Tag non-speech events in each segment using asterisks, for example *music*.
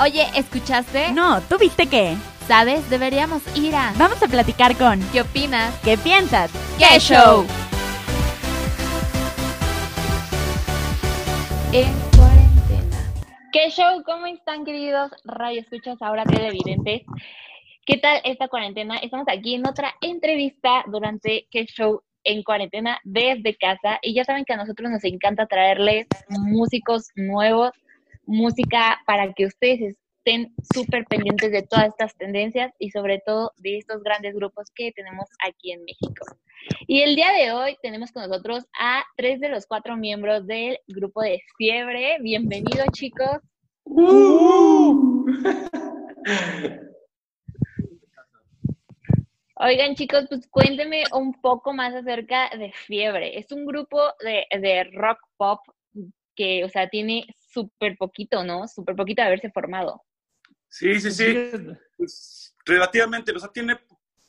Oye, ¿escuchaste? No, ¿tú viste qué? ¿Sabes? Deberíamos ir a... Vamos a platicar con... ¿Qué opinas? ¿Qué piensas? ¡Qué show! En cuarentena. ¿Qué show? ¿Cómo están, queridos radio escuchas ahora televidentes? ¿Qué tal esta cuarentena? Estamos aquí en otra entrevista durante ¿Qué show? en cuarentena desde casa y ya saben que a nosotros nos encanta traerles músicos nuevos, música para que ustedes estén súper pendientes de todas estas tendencias y sobre todo de estos grandes grupos que tenemos aquí en México. Y el día de hoy tenemos con nosotros a tres de los cuatro miembros del grupo de Fiebre. Bienvenidos chicos. Uh. Oigan chicos, pues cuéntenme un poco más acerca de Fiebre. Es un grupo de, de rock pop que, o sea, tiene súper poquito, ¿no? Súper poquito de haberse formado. Sí, sí, sí. Pues, relativamente, o sea, tiene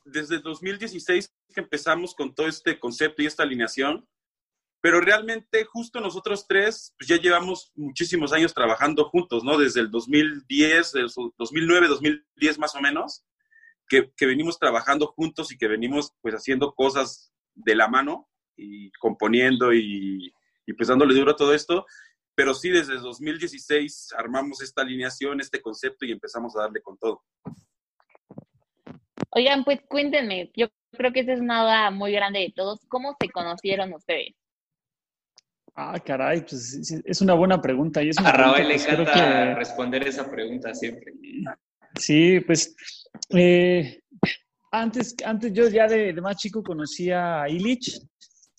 desde 2016 que empezamos con todo este concepto y esta alineación, pero realmente justo nosotros tres pues ya llevamos muchísimos años trabajando juntos, ¿no? Desde el 2010, 2009, 2010 más o menos que, venimos trabajando juntos y que venimos pues haciendo cosas de la mano y componiendo y, y pues dándole duro a todo esto. Pero sí, desde 2016 armamos esta alineación, este concepto y empezamos a darle con todo. Oigan, pues cuéntenme, yo creo que esa es una duda muy grande de todos. ¿Cómo se conocieron ustedes? Ah, caray, pues es una buena pregunta. Y es a Raúl le encanta responder esa pregunta siempre. Sí, pues eh, antes, antes yo ya de, más chico conocía a Illich,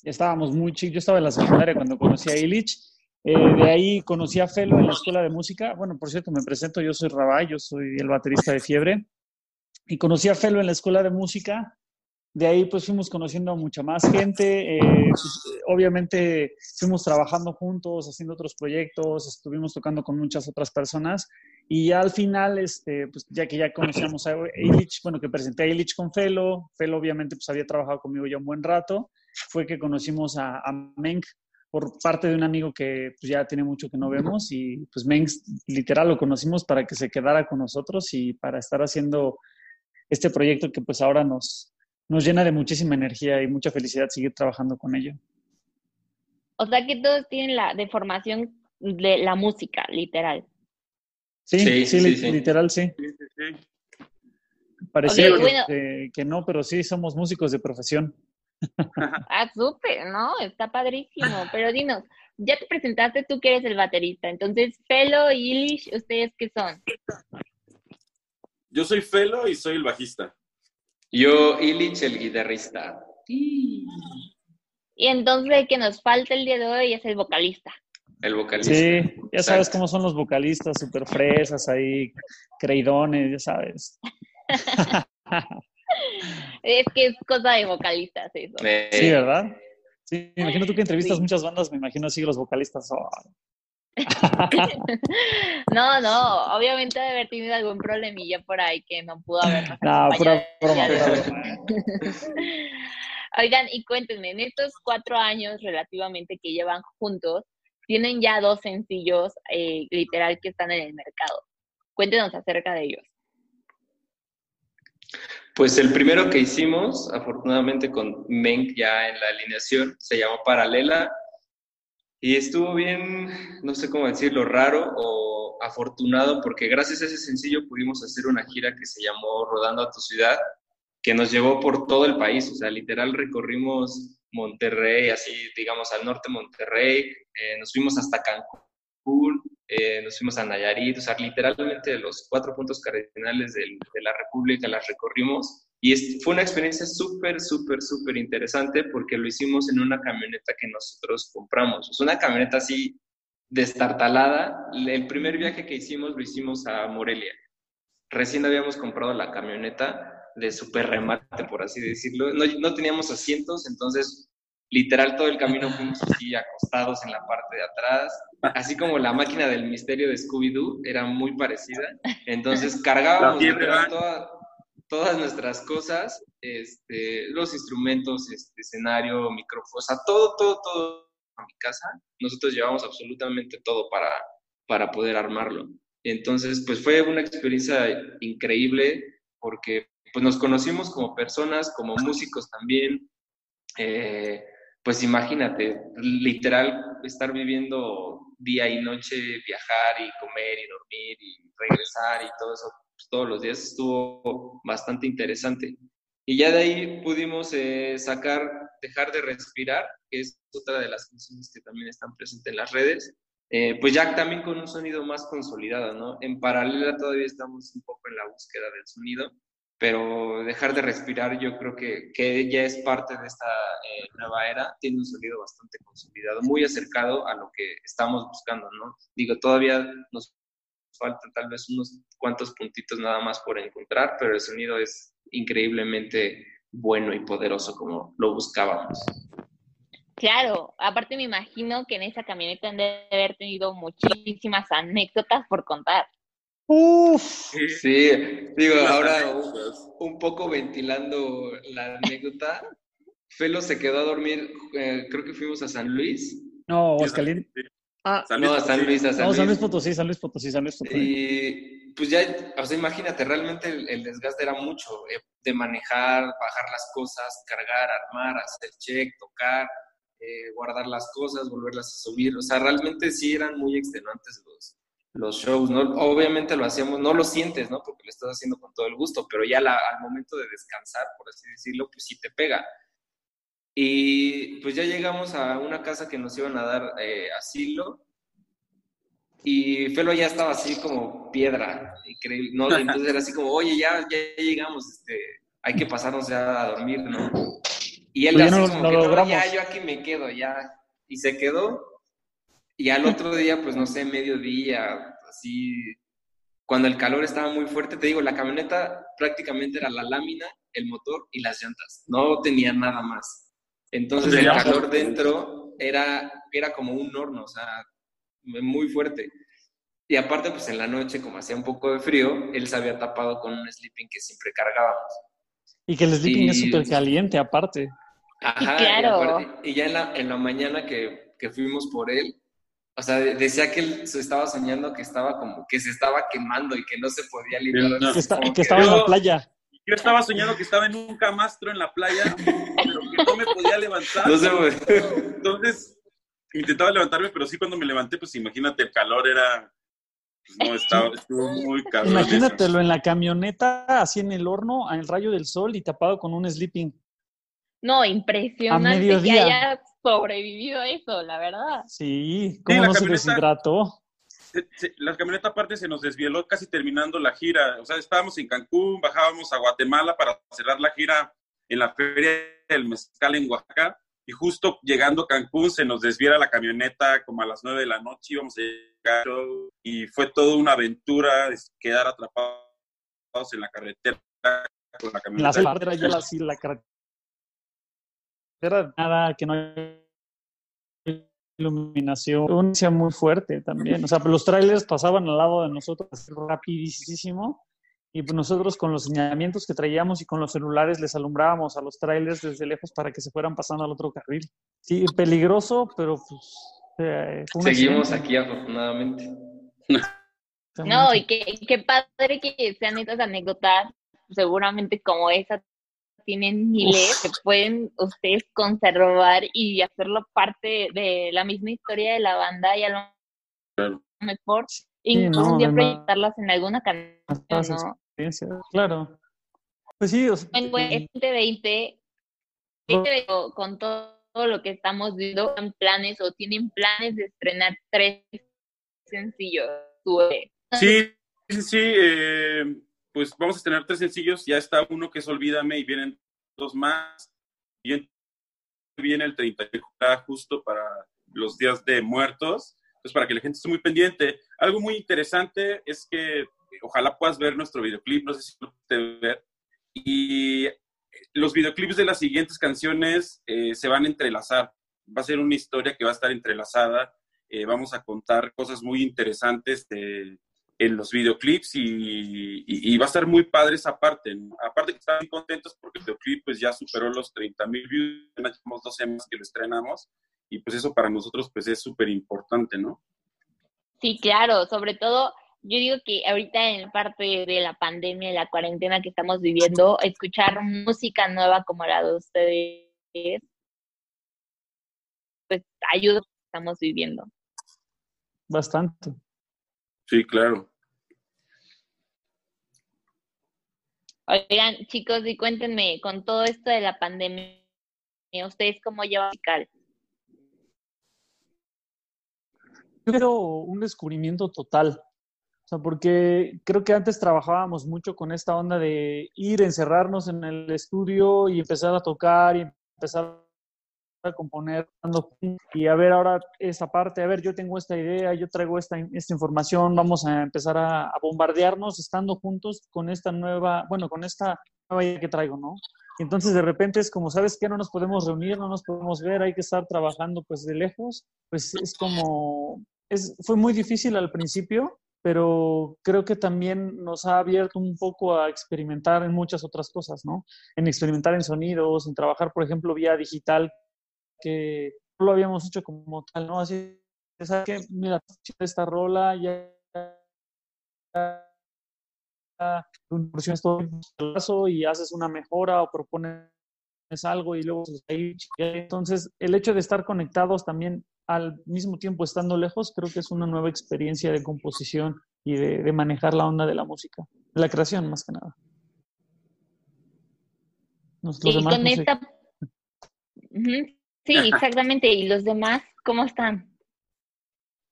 estábamos muy chicos, yo estaba en la secundaria cuando conocí a Illich, eh, de ahí conocí a Felo en la escuela de música, bueno, por cierto, me presento, yo soy Rabay, yo soy el baterista de Fiebre, y conocí a Felo en la escuela de música, de ahí pues fuimos conociendo a mucha más gente, eh, pues, obviamente fuimos trabajando juntos, haciendo otros proyectos, estuvimos tocando con muchas otras personas. Y al final, este, pues ya que ya conocíamos a Illich, bueno, que presenté a Illich con Felo, Felo obviamente pues había trabajado conmigo ya un buen rato, fue que conocimos a, a Meng por parte de un amigo que pues, ya tiene mucho que no vemos y pues Meng literal lo conocimos para que se quedara con nosotros y para estar haciendo este proyecto que pues ahora nos, nos llena de muchísima energía y mucha felicidad seguir trabajando con ello. O sea que todos tienen la deformación de la música, literal. Sí, sí, literal, sí. Parecía que, no, pero sí somos músicos de profesión. Ah, súper, ¿no? Está padrísimo. Pero dinos, ya te presentaste tú que eres el baterista. Entonces, Felo y Ilish, ¿ustedes qué son? Yo soy Felo y soy el bajista. Yo, Illich, el guitarrista. Y entonces el que nos falta el día de hoy es el vocalista. El vocalista. Sí, ya sabes cómo son los vocalistas, súper fresas ahí, creidones, ya sabes. *laughs* *laughs* es que es cosa de vocalistas eso. Sí, ¿verdad? Sí, me imagino tú que entrevistas muchas bandas, me imagino así los vocalistas. Oh. *laughs* no, no, obviamente debe haber tenido algún problemilla por ahí que no pudo haber. No, pura *laughs* broma. Oigan, y cuéntenme, en estos cuatro años relativamente que llevan juntos, tienen ya dos sencillos eh, literal que están en el mercado. Cuéntenos acerca de ellos. Pues el primero que hicimos, afortunadamente con Menk ya en la alineación, se llamó Paralela. Y estuvo bien, no sé cómo decirlo, raro o afortunado porque gracias a ese sencillo pudimos hacer una gira que se llamó Rodando a tu ciudad, que nos llevó por todo el país, o sea, literal recorrimos Monterrey, así digamos al norte de Monterrey, eh, nos fuimos hasta Cancún, eh, nos fuimos a Nayarit, o sea, literalmente los cuatro puntos cardinales de, la República las recorrimos y fue una experiencia súper, súper, súper interesante porque lo hicimos en una camioneta que nosotros compramos, es una camioneta así destartalada. El primer viaje que hicimos lo hicimos a Morelia. Recién habíamos comprado la camioneta de super remate, por así decirlo. No, no, teníamos asientos, entonces literal todo el camino fuimos así acostados en la parte de atrás, así como la máquina del misterio de Scooby-Doo era muy parecida. Entonces cargábamos todas nuestras cosas, este, los instrumentos, este, escenario, micrófono, o sea, todo, todo, todo a mi casa. Nosotros llevamos absolutamente todo para, para poder armarlo. Entonces, pues fue una experiencia increíble porque pues nos conocimos como personas, como músicos también. Eh, pues imagínate, literal, estar viviendo día y noche, viajar y comer y dormir y regresar y todo eso pues, todos los días estuvo bastante interesante. Y ya de ahí pudimos eh, sacar Dejar de Respirar, que es otra de las canciones que también están presentes en las redes, eh, pues ya también con un sonido más consolidado, ¿no? En paralela todavía estamos un poco en la búsqueda del sonido, pero Dejar de Respirar yo creo que, que ya es parte de esta eh, nueva era, tiene un sonido bastante consolidado, muy acercado a lo que estamos buscando, ¿no? Digo, todavía nos faltan tal vez unos cuantos puntitos nada más por encontrar, pero el sonido es increíblemente bueno y poderoso como lo buscábamos. Claro, aparte me imagino que en esa camioneta han de haber tenido muchísimas anécdotas por contar. Uf. Sí, digo, ahora un, poco ventilando la anécdota, Felo se quedó a dormir, eh, creo que fuimos a San Luis. No, Aguascalientes. Ah, no, a San Luis, a San no, Luis. San Luis Potosí, San Luis Potosí, San Luis Potosí. Y pues ya, o sea, imagínate, realmente el, desgaste era mucho, eh, de manejar, bajar las cosas, cargar, armar, hacer check, tocar, eh, guardar las cosas, volverlas a subir, o sea, realmente sí eran muy extenuantes los, los shows, ¿no? Obviamente lo hacíamos, no lo sientes, ¿no? Porque lo estás haciendo con todo el gusto, pero ya al momento de descansar, por así decirlo, pues sí te pega. Y pues ya llegamos a una casa que nos iban a dar eh, asilo. Y Felo ya estaba así como piedra, increíble. ¿no? Entonces era así como, oye, ya, ya llegamos, este, hay que pasarnos ya a dormir, ¿no? Y él pues así como no, ya, yo aquí me quedo, ya. Y se quedó. Y al otro día, pues no sé, mediodía, así, cuando el calor estaba muy fuerte, te digo, la camioneta prácticamente era la lámina, el motor y las llantas. No tenía nada más. Entonces el calor dentro era, era como un horno, o sea, muy fuerte. Y aparte, pues en la noche, como hacía un poco de frío, él se había tapado con un sleeping que siempre cargábamos. Y que el sleeping es súper caliente, aparte. Ajá, claro. y, ya en la, en la mañana que, que, fuimos por él, o sea, decía que él se estaba soñando que estaba como, que se estaba quemando y que no se podía librar. que, que, estaba en la playa. Yo estaba soñando que estaba en un camastro en la playa, pero que no me podía levantar. Entonces, intentaba levantarme, pero sí cuando me levanté, pues imagínate, el calor era... Pues no, estaba, estuvo muy calor. Imagínatelo en la camioneta, así en el horno, en el rayo del sol y tapado con un sleeping. No, impresionante que haya sobrevivido eso, la verdad. Sí, ¿cómo no se deshidrató? la camioneta aparte se nos desvieló casi terminando la gira. O sea, estábamos en Cancún, bajábamos a Guatemala para cerrar la gira en la feria del mezcal en Oaxaca. Y justo llegando a Cancún se nos desviera la camioneta como a las nueve de la noche, íbamos a llegar y fue toda una aventura quedar atrapados en la carretera con la camioneta. La ya la, la carretera nada que no iluminación, una muy fuerte también. O sea, los trailers pasaban al lado de nosotros rapidísimo y pues nosotros con los señalamientos que traíamos y con los celulares les alumbrábamos a los trailers desde lejos para que se fueran pasando al otro carril. Sí, peligroso, pero pues... Eh, Seguimos aquí afortunadamente. No, y qué, qué padre que sean estas anécdotas, seguramente como esa tienen miles que pueden ustedes conservar y hacerlo parte de la misma historia de la banda y a lo mejor incluso un día proyectarlas en alguna canción, Claro. Pues sí, o sea, en 2020, con todo, lo que estamos viendo, en planes o tienen planes de estrenar tres sencillos. Sí, sí, sí. Eh, pues vamos a tener tres sencillos. Ya está uno que es Olvídame y vienen dos más. Y viene el 30 justo para los días de muertos. Entonces, para que la gente esté muy pendiente. Algo muy interesante es que ojalá puedas ver nuestro videoclip, no sé si lo puedes ver. Y los videoclips de las siguientes canciones eh, se van a entrelazar. Va a ser una historia que va a estar entrelazada. Eh, vamos a contar cosas muy interesantes de, en los videoclips y, va a estar muy padre esa parte. Aparte que están contentos porque el videoclip pues ya superó los 30 mil views, llevamos dos semanas que lo estrenamos y pues eso para nosotros pues es súper importante, ¿no? Sí, claro, sobre todo yo digo que ahorita en parte de la pandemia, la cuarentena que estamos viviendo, escuchar música nueva como la de ustedes, pues ayuda a lo que estamos viviendo. Bastante. Sí, claro. Oigan, chicos, y cuéntenme, con todo esto de la pandemia, ¿ustedes cómo llevan musical? Yo creo un descubrimiento total. O sea, porque creo que antes trabajábamos mucho con esta onda de ir, encerrarnos en el estudio y empezar a tocar y empezar a componer y a ver ahora esa parte, a ver, yo tengo esta idea, yo traigo esta, esta información, vamos a empezar a, a, bombardearnos estando juntos con esta nueva, bueno, con esta nueva idea que traigo, ¿no? Entonces de repente es como, ¿sabes qué? No nos podemos reunir, no nos podemos ver, hay que estar trabajando pues de lejos, pues es como, es, fue muy difícil al principio, pero creo que también nos ha abierto un poco a experimentar en muchas otras cosas, ¿no? En experimentar en sonidos, en trabajar, por ejemplo, vía digital, que no lo habíamos hecho como tal, ¿no? Así, ¿sabes qué? Mira, esta rola ya y haces una mejora o propones algo y luego entonces el hecho de estar conectados también al mismo tiempo estando lejos creo que es una nueva experiencia de composición y de, de manejar la onda de la música la creación más que nada sí, demás, con no esta... uh -huh. Sí, exactamente. ¿Y los demás cómo están?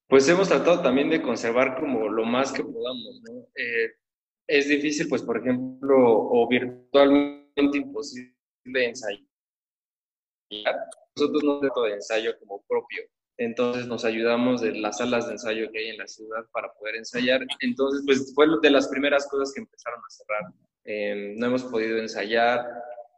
Pues hemos tratado también de conservar como lo más que podamos, ¿no? Eh, es difícil, pues, por ejemplo, o virtualmente imposible ensayar. Nosotros no tenemos ensayo como propio, entonces nos ayudamos de las salas de ensayo que hay en la ciudad para poder ensayar. Entonces, pues fue de las primeras cosas que empezaron a cerrar. Eh, no hemos podido ensayar,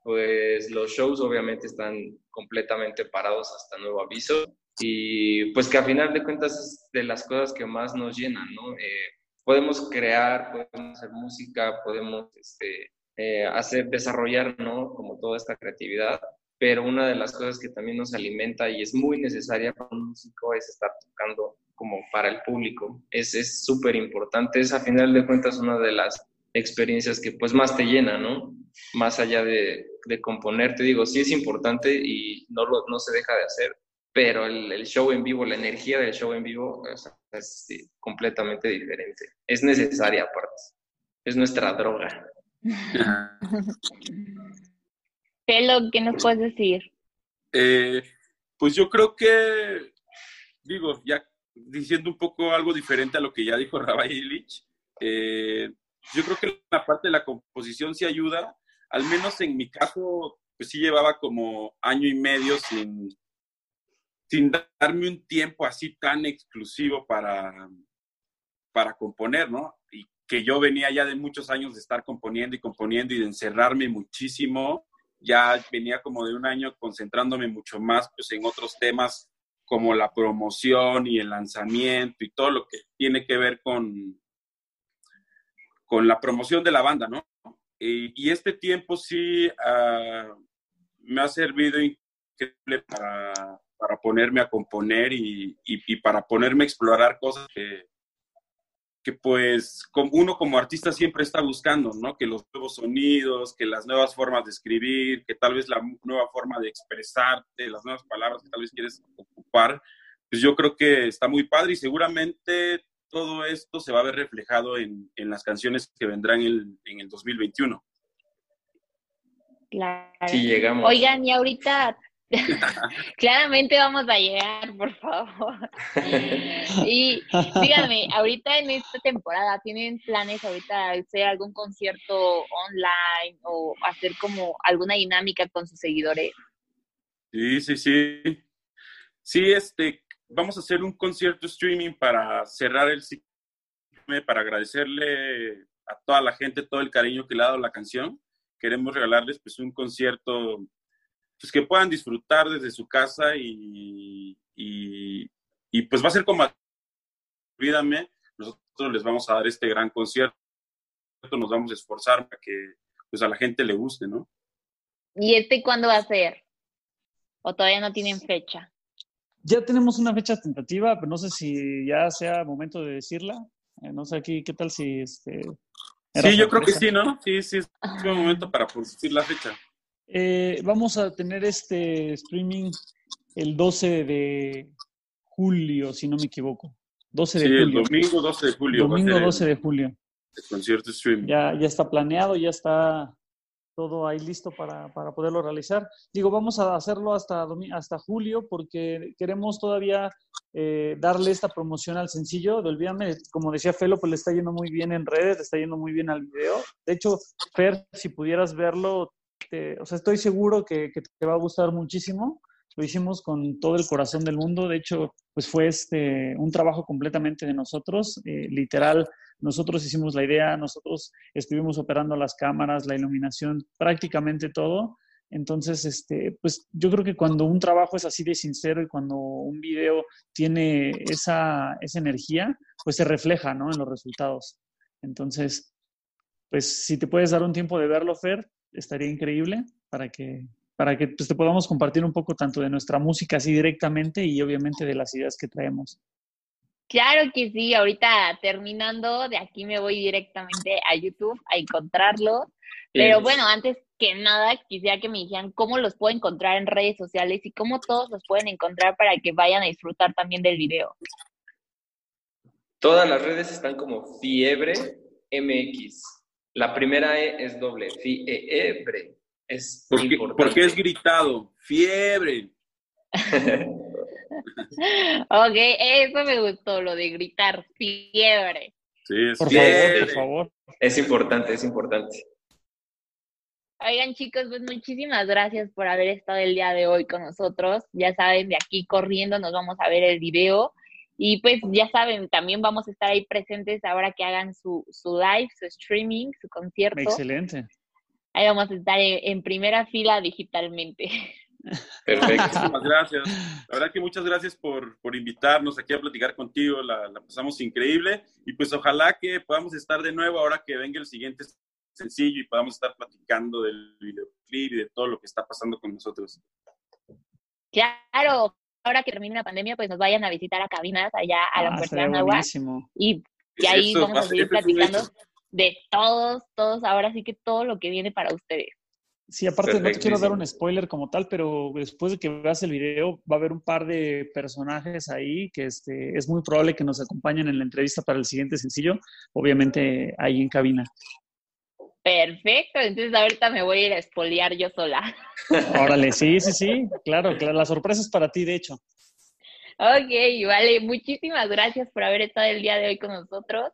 pues los shows obviamente están completamente parados hasta nuevo aviso y pues que a final de cuentas es de las cosas que más nos llenan, ¿no? Eh, podemos crear, podemos hacer música, podemos este, eh, hacer, desarrollar, ¿no? Como toda esta creatividad, pero una de las cosas que también nos alimenta y es muy necesaria para un músico es estar tocando como para el público. Es súper importante, es a final de cuentas una de las experiencias que pues más te llena, ¿no? Más allá de, de componer, te digo, sí es importante y no, lo, no se deja de hacer, pero el, el, show en vivo, la energía del show en vivo o sea, es sí, completamente diferente. Es necesaria aparte, es nuestra droga. *laughs* Pelo, ¿qué nos puedes decir? Eh, pues yo creo que, digo, ya diciendo un poco algo diferente a lo que ya dijo Rabay Illich, eh, yo creo que la parte de la composición sí ayuda, al menos en mi caso, pues sí llevaba como año y medio sin, sin darme un tiempo así tan exclusivo para, para componer, ¿no? Y que yo venía ya de muchos años de estar componiendo y componiendo y de encerrarme muchísimo, ya venía como de un año concentrándome mucho más pues en otros temas como la promoción y el lanzamiento y todo lo que tiene que ver con, con la promoción de la banda, ¿no? Y, y este tiempo sí uh, me ha servido increíble para, para ponerme a componer y, y, y, para ponerme a explorar cosas que, que pues como uno como artista siempre está buscando, ¿no? Que los nuevos sonidos, que las nuevas formas de escribir, que tal vez la nueva forma de expresarte, las nuevas palabras que tal vez quieres ocupar, pues yo creo que está muy padre y seguramente todo esto se va a ver reflejado en, en las canciones que vendrán en, en el 2021. Claro. Sí, llegamos. Oigan, y ahorita *laughs* Claramente vamos a llegar, por favor. y díganme, ahorita en esta temporada, ¿tienen planes ahorita de hacer algún concierto online o hacer como alguna dinámica con sus seguidores? Sí, sí, sí. Sí, este, vamos a hacer un concierto streaming para cerrar el ciclo, para agradecerle a toda la gente todo el cariño que le ha dado la canción. Queremos regalarles pues un concierto pues que puedan disfrutar desde su casa y, y, y pues va a ser como olvídame, nosotros les vamos a dar este gran concierto, nos vamos a esforzar para que pues a la gente le guste, ¿no? ¿Y este cuándo va a ser? ¿O todavía no tienen fecha? Ya tenemos una fecha tentativa, pero no sé si ya sea momento de decirla. Eh, no sé aquí, ¿qué tal si este... Sí, yo creo que sí, ¿no? Sí, sí, es un momento para producir la fecha. Eh, vamos a tener este streaming el 12 de julio, si no me equivoco. 12 de sí, julio. el domingo 12 de julio. Domingo 12 de julio. El concierto streaming. Ya, ya está planeado, ya está todo ahí listo para, para, poderlo realizar. Digo, vamos a hacerlo hasta, hasta julio porque queremos todavía eh, darle esta promoción al sencillo de Olvídame. Como decía Felo, pues le está yendo muy bien en redes, le está yendo muy bien al video. De hecho, Fer, si pudieras verlo, te, o sea, estoy seguro que, que, te va a gustar muchísimo. Lo hicimos con todo el corazón del mundo. De hecho, pues fue este, un trabajo completamente de nosotros. Eh, literal, nosotros hicimos la idea, nosotros estuvimos operando las cámaras, la iluminación, prácticamente todo. Entonces, este, pues yo creo que cuando un trabajo es así de sincero y cuando un video tiene esa, esa energía, pues se refleja ¿no? en los resultados. Entonces, pues si te puedes dar un tiempo de verlo, Fer, estaría increíble para que, para que pues, te podamos compartir un poco tanto de nuestra música así directamente y obviamente de las ideas que traemos. Claro que sí, ahorita terminando, de aquí me voy directamente a YouTube a encontrarlo. Pero bueno, antes que nada, quisiera que me dijeran cómo los puedo encontrar en redes sociales y cómo todos los pueden encontrar para que vayan a disfrutar también del video. Todas las redes están como Fiebre MX. La primera E es doble, Fiebre. Es ¿Por qué, importante. es gritado, fiebre. *laughs* ok, eso me gustó, lo de gritar fiebre. Sí, es Por fiebre. favor, por favor. Es importante, es importante. Oigan chicos, pues muchísimas gracias por haber estado el día de hoy con nosotros. Ya saben, de aquí corriendo nos vamos a ver el video. Y pues ya saben, también vamos a estar ahí presentes ahora que hagan su, su live, su streaming, su concierto. Excelente. Ahí vamos a estar en, en primera fila digitalmente. *laughs* Perfecto. Muchísimas gracias. La verdad que muchas gracias por, por invitarnos aquí a platicar contigo. La, la, pasamos increíble. Y pues ojalá que podamos estar de nuevo ahora que venga el siguiente sencillo y podamos estar platicando del videoclip y de todo lo que está pasando con nosotros. Claro, ahora que termine la pandemia, pues nos vayan a visitar a cabinas allá a la Ah, estaría de Agua. buenísimo. Y, y ahí Eso, vamos a seguir platicando hecho. De todos, todos, ahora sí que todo lo que viene para ustedes. Sí, aparte no te quiero dar un spoiler como tal, pero después de que veas el video va a haber un par de personajes ahí que este, es muy probable que nos acompañen en la entrevista para el siguiente sencillo, obviamente ahí en cabina. Perfecto, entonces ahorita me voy a ir a espolear yo sola. *laughs* Órale, sí, sí, sí, claro, claro, la sorpresa es para ti, de hecho. Ok, vale, muchísimas gracias por haber estado el día de hoy con nosotros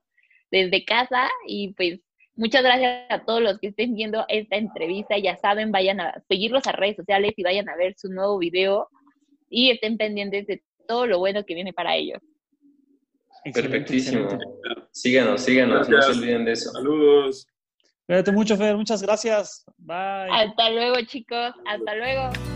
desde casa y pues muchas gracias a todos los que estén viendo esta entrevista. Ya saben, vayan a seguirlos a redes sociales y vayan a ver su nuevo video y estén pendientes de todo lo bueno que viene para ellos. Perfectísimo. Síganos, síganos, no se Gracias. olviden de eso. Saludos. Cuídate mucho, Fer, muchas gracias. Bye. Hasta luego, chicos. Hasta luego.